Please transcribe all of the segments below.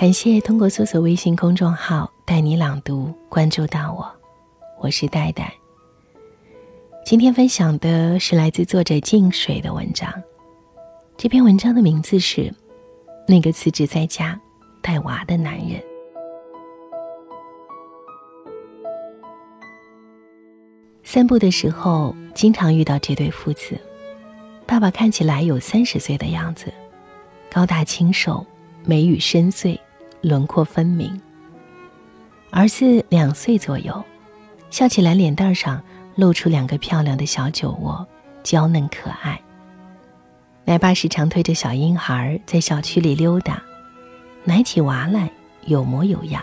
感谢通过搜索微信公众号“带你朗读”关注到我，我是戴戴。今天分享的是来自作者静水的文章。这篇文章的名字是《那个辞职在家带娃的男人》。散步的时候，经常遇到这对父子。爸爸看起来有三十岁的样子，高大清瘦，眉宇深邃。轮廓分明。儿子两岁左右，笑起来脸蛋上露出两个漂亮的小酒窝，娇嫩可爱。奶爸时常推着小婴孩在小区里溜达，奶起娃来有模有样。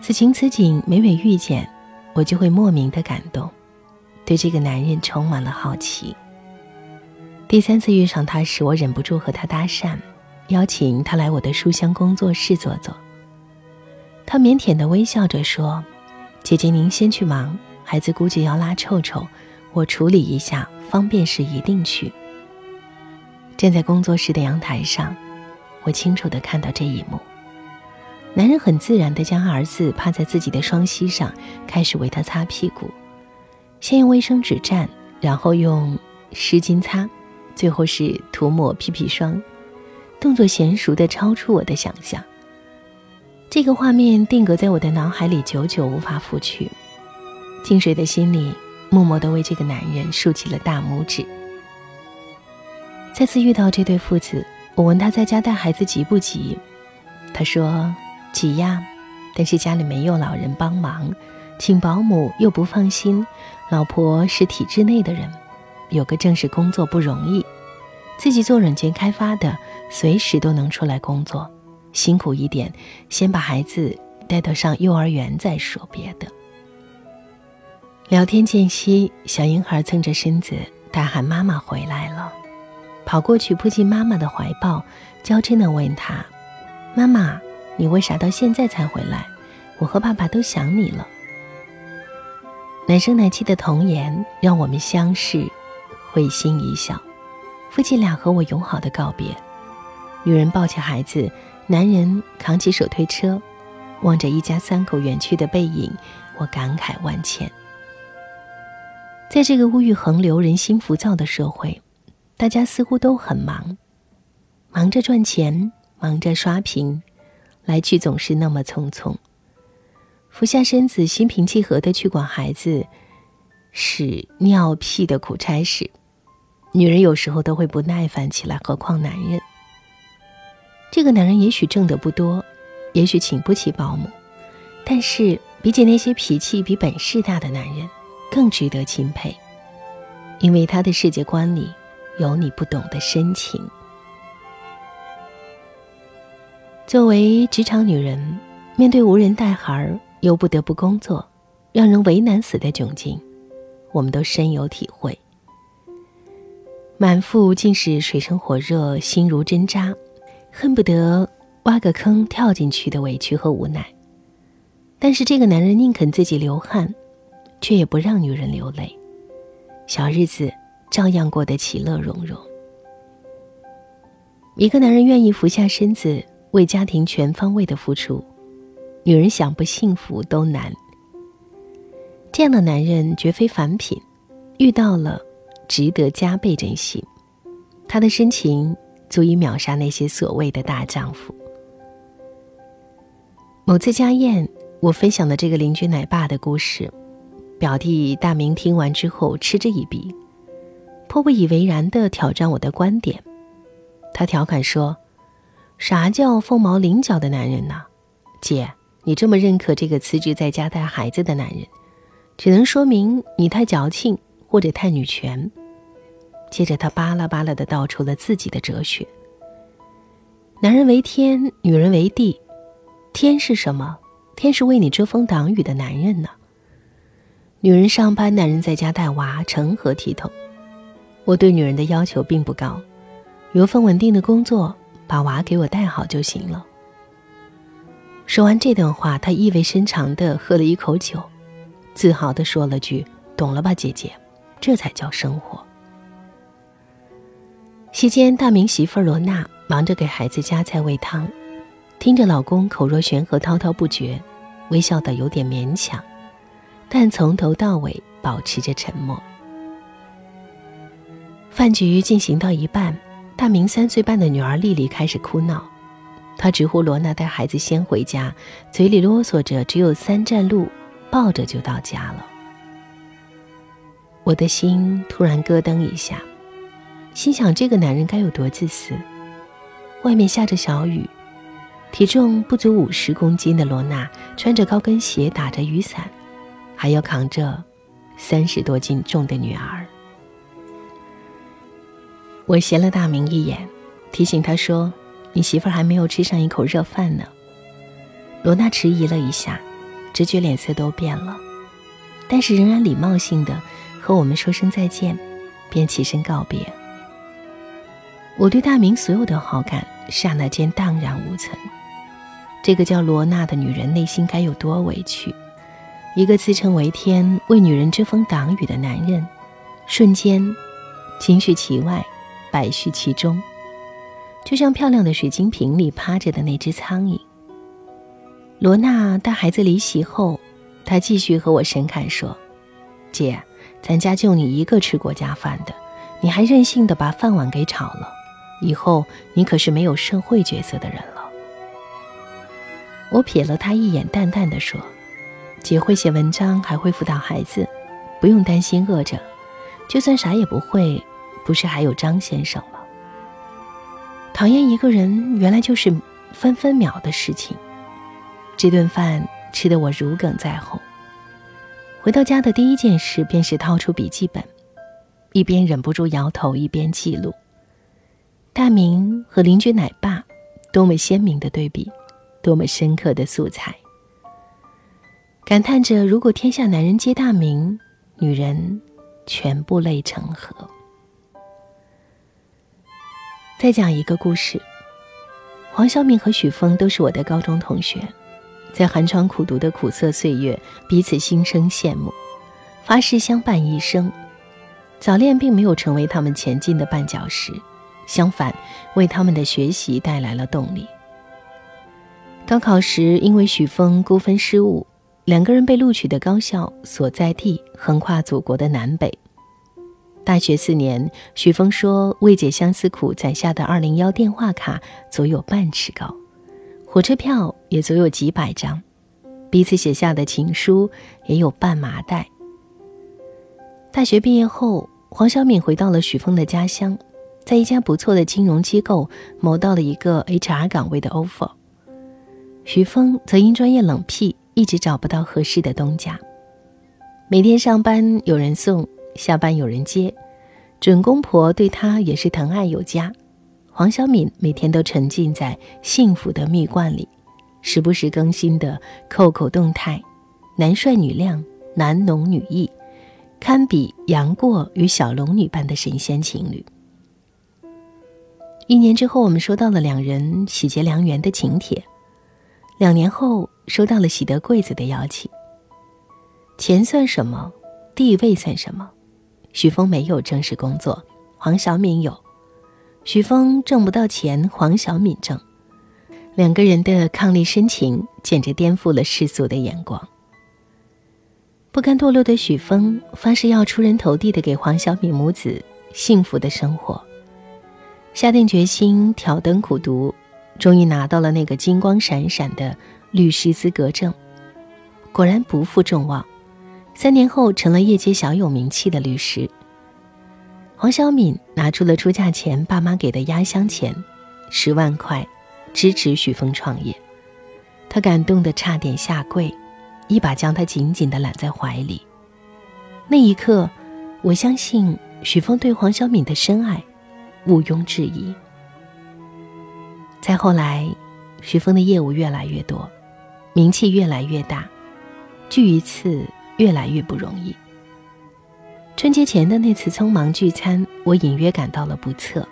此情此景，每每遇见，我就会莫名的感动，对这个男人充满了好奇。第三次遇上他时，我忍不住和他搭讪。邀请他来我的书香工作室坐坐。他腼腆的微笑着说：“姐姐，您先去忙，孩子估计要拉臭臭，我处理一下，方便时一定去。”站在工作室的阳台上，我清楚的看到这一幕。男人很自然的将儿子趴在自己的双膝上，开始为他擦屁股，先用卫生纸蘸，然后用湿巾擦，最后是涂抹屁屁霜。动作娴熟的超出我的想象。这个画面定格在我的脑海里，久久无法拂去。静水的心里默默的为这个男人竖起了大拇指。再次遇到这对父子，我问他在家带孩子急不急，他说急呀，但是家里没有老人帮忙，请保姆又不放心，老婆是体制内的人，有个正式工作不容易。自己做软件开发的，随时都能出来工作，辛苦一点，先把孩子带到上幼儿园再说别的。聊天间隙，小婴孩蹭着身子大喊：“妈妈回来了！”跑过去扑进妈妈的怀抱，娇嗔地问他：“妈妈，你为啥到现在才回来？我和爸爸都想你了。”奶声奶气的童言让我们相视，会心一笑。夫妻俩和我友好的告别，女人抱起孩子，男人扛起手推车，望着一家三口远去的背影，我感慨万千。在这个物欲横流、人心浮躁的社会，大家似乎都很忙，忙着赚钱，忙着刷屏，来去总是那么匆匆。俯下身子，心平气和的去管孩子屎尿屁的苦差事。女人有时候都会不耐烦起来，何况男人？这个男人也许挣得不多，也许请不起保姆，但是比起那些脾气比本事大的男人，更值得钦佩，因为他的世界观里有你不懂的深情。作为职场女人，面对无人带孩又不得不工作，让人为难死的窘境，我们都深有体会。满腹尽是水深火热、心如针扎，恨不得挖个坑跳进去的委屈和无奈。但是这个男人宁肯自己流汗，却也不让女人流泪，小日子照样过得其乐融融。一个男人愿意俯下身子为家庭全方位的付出，女人想不幸福都难。这样的男人绝非凡品，遇到了。值得加倍珍惜，他的深情足以秒杀那些所谓的大丈夫。某次家宴，我分享的这个邻居奶爸的故事，表弟大明听完之后嗤之以鼻，颇不以为然的挑战我的观点。他调侃说：“啥叫凤毛麟角的男人呢？姐，你这么认可这个辞职在家带孩子的男人，只能说明你太矫情。”或者太女权。接着，他巴拉巴拉的道出了自己的哲学：男人为天，女人为地。天是什么？天是为你遮风挡雨的男人呢。女人上班，男人在家带娃，成何体统？我对女人的要求并不高，有份稳定的工作，把娃给我带好就行了。说完这段话，他意味深长的喝了一口酒，自豪的说了句：“懂了吧，姐姐。”这才叫生活。席间，大明媳妇罗娜忙着给孩子夹菜喂汤，听着老公口若悬河、滔滔不绝，微笑的有点勉强，但从头到尾保持着沉默。饭局进行到一半，大明三岁半的女儿丽丽开始哭闹，她直呼罗娜带孩子先回家，嘴里啰嗦着只有三站路，抱着就到家了。我的心突然咯噔一下，心想这个男人该有多自私。外面下着小雨，体重不足五十公斤的罗娜穿着高跟鞋，打着雨伞，还要扛着三十多斤重的女儿。我斜了大明一眼，提醒他说：“你媳妇儿还没有吃上一口热饭呢。”罗娜迟疑了一下，直觉脸色都变了，但是仍然礼貌性的和我们说声再见，便起身告别。我对大明所有的好感。刹那间荡然无存。这个叫罗娜的女人内心该有多委屈？一个自称为天、为女人遮风挡雨的男人，瞬间情绪其外，百绪其中，就像漂亮的水晶瓶里趴着的那只苍蝇。罗娜带孩子离席后，她继续和我神侃说：“姐，咱家就你一个吃国家饭的，你还任性的把饭碗给炒了。”以后你可是没有社会角色的人了。我瞥了他一眼，淡淡的说：“姐会写文章，还会辅导孩子，不用担心饿着。就算啥也不会，不是还有张先生吗？”讨厌一个人，原来就是分分秒的事情。这顿饭吃得我如鲠在喉。回到家的第一件事便是掏出笔记本，一边忍不住摇头，一边记录。大明和邻居奶爸，多么鲜明的对比，多么深刻的素材。感叹着，如果天下男人皆大明，女人全部泪成河。再讲一个故事，黄晓敏和许峰都是我的高中同学，在寒窗苦读的苦涩岁月，彼此心生羡慕，发誓相伴一生。早恋并没有成为他们前进的绊脚石。相反，为他们的学习带来了动力。高考时，因为许峰估分失误，两个人被录取的高校所在地横跨祖国的南北。大学四年，许峰说：“未解相思苦”攒下的二零幺电话卡足有半尺高，火车票也足有几百张，彼此写下的情书也有半麻袋。大学毕业后，黄晓敏回到了许峰的家乡。在一家不错的金融机构谋到了一个 HR 岗位的 offer，许峰则因专业冷僻，一直找不到合适的东家。每天上班有人送，下班有人接，准公婆对他也是疼爱有加。黄晓敏每天都沉浸在幸福的蜜罐里，时不时更新的扣扣动态，男帅女靓，男浓女易，堪比杨过与小龙女般的神仙情侣。一年之后，我们收到了两人喜结良缘的请帖。两年后，收到了喜得贵子的邀请。钱算什么？地位算什么？许峰没有正式工作，黄晓敏有。许峰挣不到钱，黄晓敏挣。两个人的伉俪深情，简直颠覆了世俗的眼光。不甘堕落的许峰发誓要出人头地的给黄晓敏母子幸福的生活。下定决心挑灯苦读，终于拿到了那个金光闪闪的律师资格证。果然不负众望，三年后成了业界小有名气的律师。黄晓敏拿出了出嫁前爸妈给的压箱钱，十万块，支持许峰创业。他感动得差点下跪，一把将他紧紧地揽在怀里。那一刻，我相信许峰对黄晓敏的深爱。毋庸置疑。再后来，许峰的业务越来越多，名气越来越大，聚一次越来越不容易。春节前的那次匆忙聚餐，我隐约感到了不测。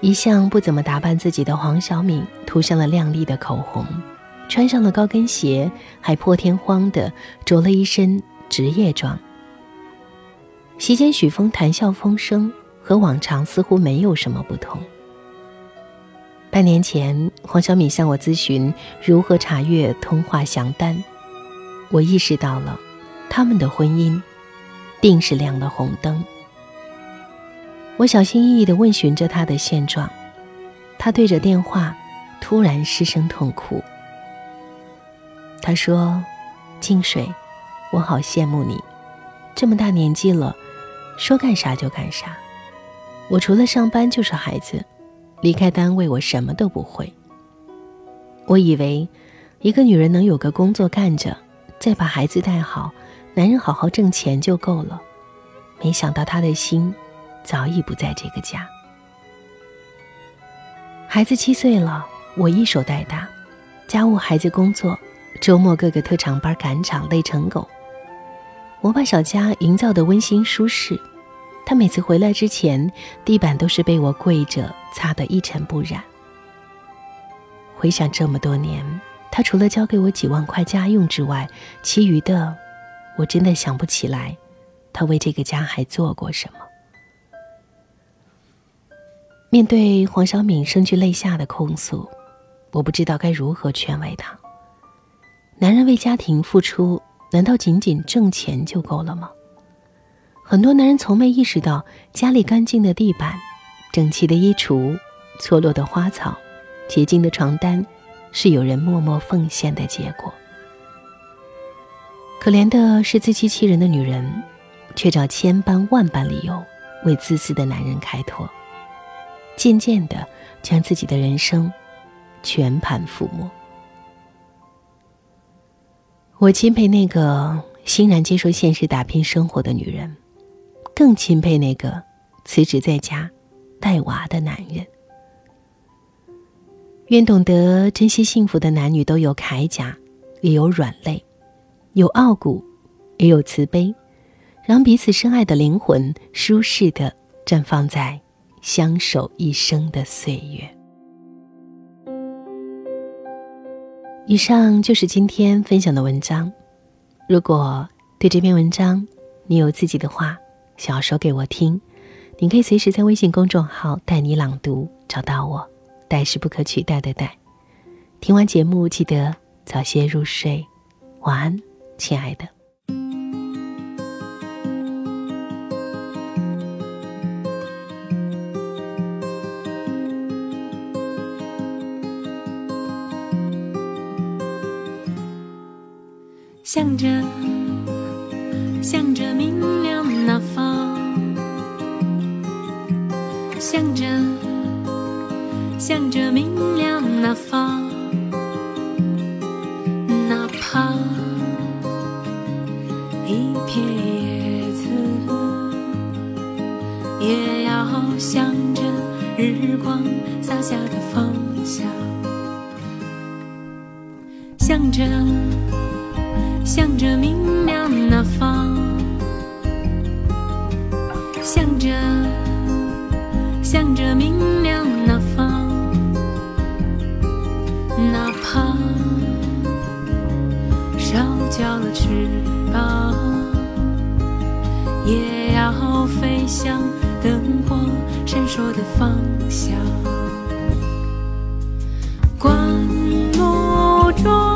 一向不怎么打扮自己的黄晓敏，涂上了亮丽的口红，穿上了高跟鞋，还破天荒的着了一身职业装。席间，许峰谈笑风生。和往常似乎没有什么不同。半年前，黄晓敏向我咨询如何查阅通话详单，我意识到了，他们的婚姻，定是亮了红灯。我小心翼翼地问询着他的现状，他对着电话，突然失声痛哭。他说：“静水，我好羡慕你，这么大年纪了，说干啥就干啥。我除了上班就是孩子。”离开单位，我什么都不会。我以为，一个女人能有个工作干着，再把孩子带好，男人好好挣钱就够了。没想到他的心，早已不在这个家。孩子七岁了，我一手带大，家务、孩子、工作，周末各个特长班赶场，累成狗。我把小家营造的温馨舒适。他每次回来之前，地板都是被我跪着擦得一尘不染。回想这么多年，他除了交给我几万块家用之外，其余的，我真的想不起来，他为这个家还做过什么。面对黄晓敏声俱泪下的控诉，我不知道该如何劝慰他。男人为家庭付出，难道仅仅挣钱就够了吗？很多男人从没意识到，家里干净的地板、整齐的衣橱、错落的花草、洁净的床单，是有人默默奉献的结果。可怜的是自欺欺人的女人，却找千般万般理由为自私的男人开脱，渐渐的将自己的人生全盘覆没。我钦佩那个欣然接受现实、打拼生活的女人。更钦佩那个辞职在家带娃的男人。愿懂得珍惜幸福的男女都有铠甲，也有软肋，有傲骨，也有慈悲，让彼此深爱的灵魂舒适的绽放在相守一生的岁月。以上就是今天分享的文章。如果对这篇文章你有自己的话，想要说给我听，你可以随时在微信公众号“带你朗读”找到我。带是不可取代的带。听完节目记得早些入睡，晚安，亲爱的。向着，向着明亮那方。向着，向着明亮那方，光洒下的方向。向着，向着明亮那方，向着。向着明亮那方，哪怕烧焦了翅膀，也要飞向灯火闪烁的方向。灌木中。